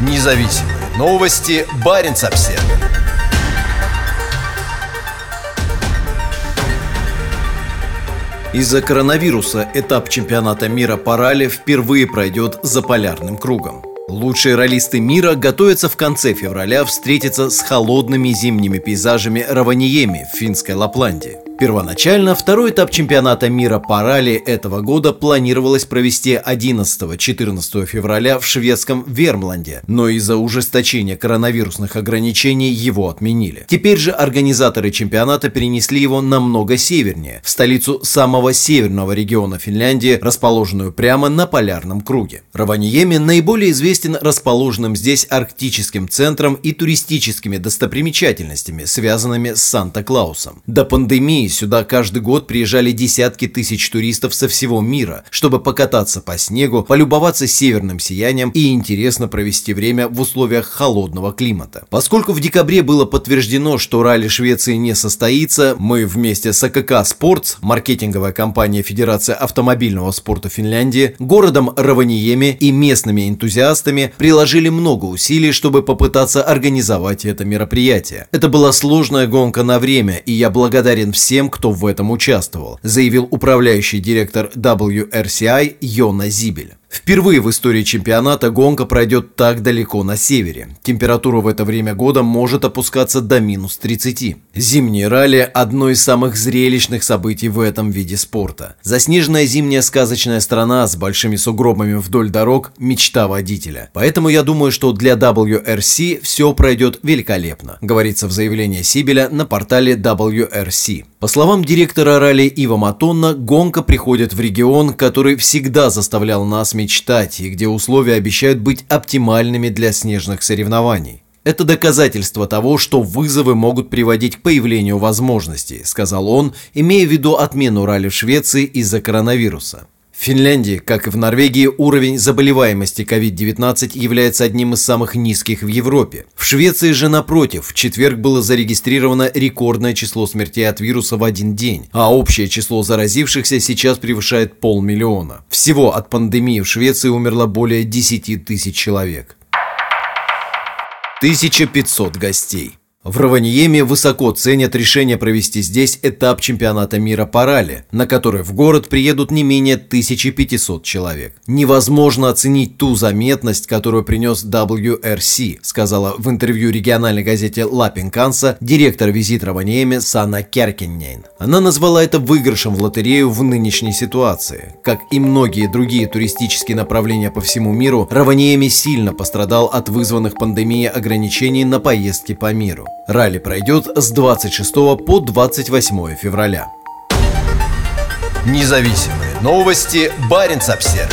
Независимые новости. Барин обсерва Из-за коронавируса этап чемпионата мира по ралли впервые пройдет за полярным кругом. Лучшие ролисты мира готовятся в конце февраля встретиться с холодными зимними пейзажами Раваниеми в финской Лапландии. Первоначально второй этап чемпионата мира по ралли этого года планировалось провести 11-14 февраля в шведском Вермланде, но из-за ужесточения коронавирусных ограничений его отменили. Теперь же организаторы чемпионата перенесли его намного севернее, в столицу самого северного региона Финляндии, расположенную прямо на полярном круге. Раваниеми наиболее известен расположенным здесь арктическим центром и туристическими достопримечательностями, связанными с Санта-Клаусом. До пандемии сюда каждый год приезжали десятки тысяч туристов со всего мира, чтобы покататься по снегу, полюбоваться северным сиянием и интересно провести время в условиях холодного климата. Поскольку в декабре было подтверждено, что ралли Швеции не состоится, мы вместе с АКК Спортс, маркетинговая компания Федерации автомобильного спорта Финляндии, городом Раваниеме и местными энтузиастами приложили много усилий, чтобы попытаться организовать это мероприятие. Это была сложная гонка на время, и я благодарен всем всем, кто в этом участвовал, заявил управляющий директор WRCI Йона Зибель. Впервые в истории чемпионата гонка пройдет так далеко на севере. Температура в это время года может опускаться до минус 30. Зимние ралли – одно из самых зрелищных событий в этом виде спорта. Заснеженная зимняя сказочная страна с большими сугробами вдоль дорог – мечта водителя. Поэтому я думаю, что для WRC все пройдет великолепно, говорится в заявлении Сибеля на портале WRC. По словам директора ралли Ива Матонна, гонка приходит в регион, который всегда заставлял нас мечтать и где условия обещают быть оптимальными для снежных соревнований. Это доказательство того, что вызовы могут приводить к появлению возможностей, сказал он, имея в виду отмену ралли в Швеции из-за коронавируса. Финляндии, как и в Норвегии, уровень заболеваемости COVID-19 является одним из самых низких в Европе. В Швеции же, напротив, в четверг было зарегистрировано рекордное число смертей от вируса в один день, а общее число заразившихся сейчас превышает полмиллиона. Всего от пандемии в Швеции умерло более 10 тысяч человек. 1500 гостей. В Раваньеме высоко ценят решение провести здесь этап чемпионата мира по ралли, на который в город приедут не менее 1500 человек. Невозможно оценить ту заметность, которую принес WRC, сказала в интервью региональной газете Лапинканса директор визит Раваньеме Сана Керкиннейн. Она назвала это выигрышем в лотерею в нынешней ситуации. Как и многие другие туристические направления по всему миру, Раваньеме сильно пострадал от вызванных пандемией ограничений на поездки по миру. Ралли пройдет с 26 по 28 февраля. Независимые новости. Барин обсервис